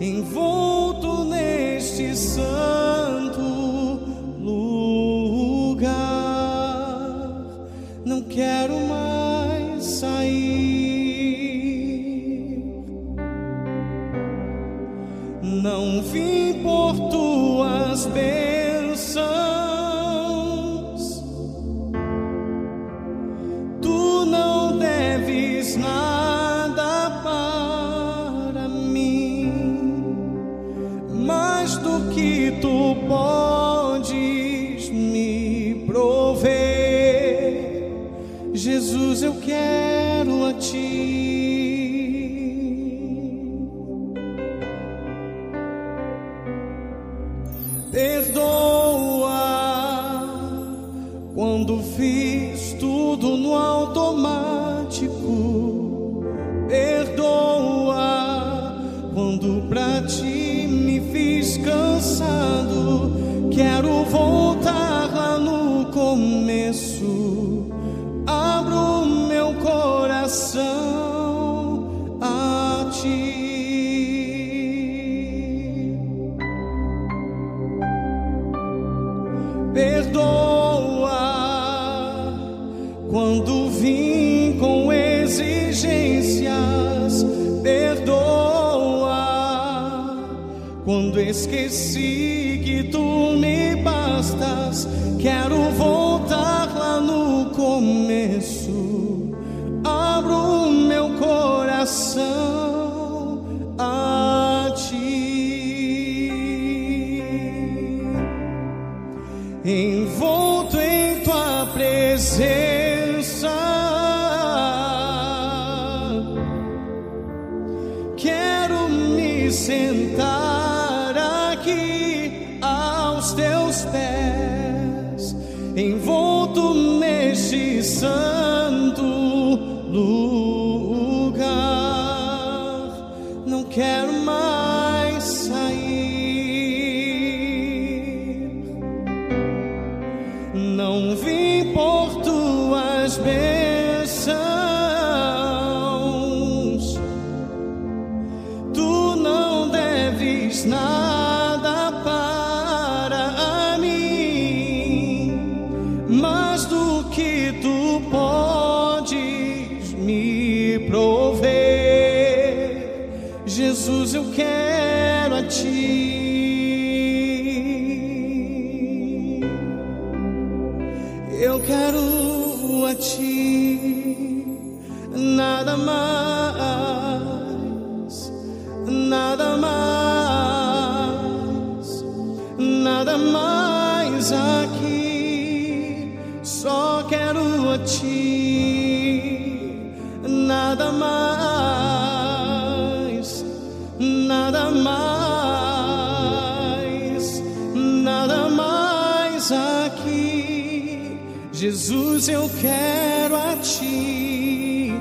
envolto neste santo lugar. Não quero mais sair. Não vim por tuas bênçãos. Jesus, eu quero a ti. Perdoa quando fiz tudo no automático. Perdoa quando pra ti me fiz cansado. Quero voltar lá no começo. Quando esqueci que tu me bastas. Quero voltar lá no começo. Abro meu coração a ti. envolto em tua presença. Quero me sentar santo lugar. Não quero mais sair. Não vim por tuas bênçãos. Tu não deves nada Jesus, eu quero a ti. Eu quero a ti, nada mais, nada mais, nada mais aqui. Só quero a ti, nada mais, nada mais, nada mais aqui. Jesus, eu quero a ti,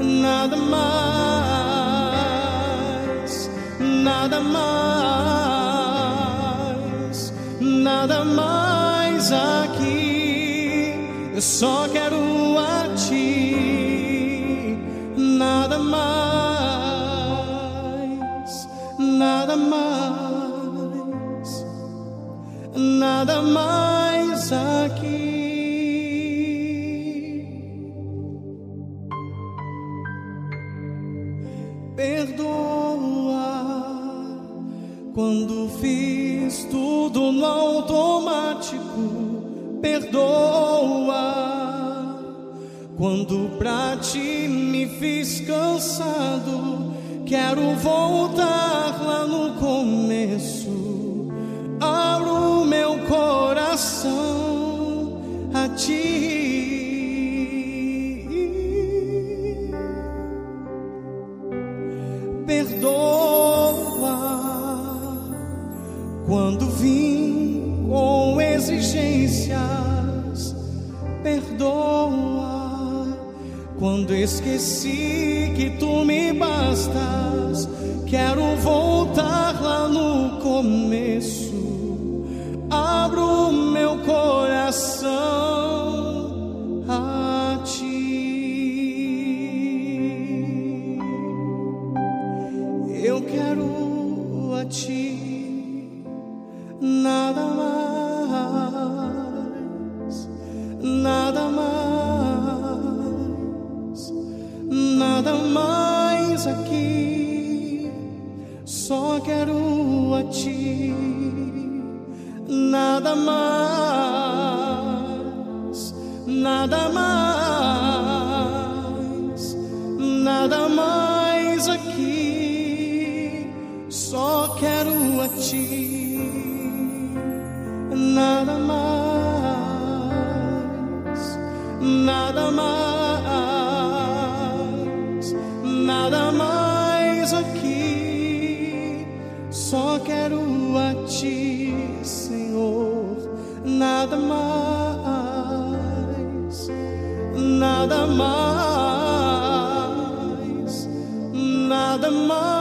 nada mais, nada mais, nada mais aqui. Eu só quero a ti, nada mais, nada mais, nada mais aqui. Perdoa quando fiz tudo no automático. Perdoa quando pra ti me fiz cansado. Quero voltar coração a ti. Perdoa quando vim com exigências. Perdoa quando esqueci que tu me bastas. Quero voltar lá no começo. A ti, nada mais, nada mais, nada mais aqui. Só quero a ti, nada mais, nada mais, nada mais Só quero a ti, nada mais, nada mais, nada mais aqui. Só quero a ti, Senhor, nada mais, nada mais, nada mais.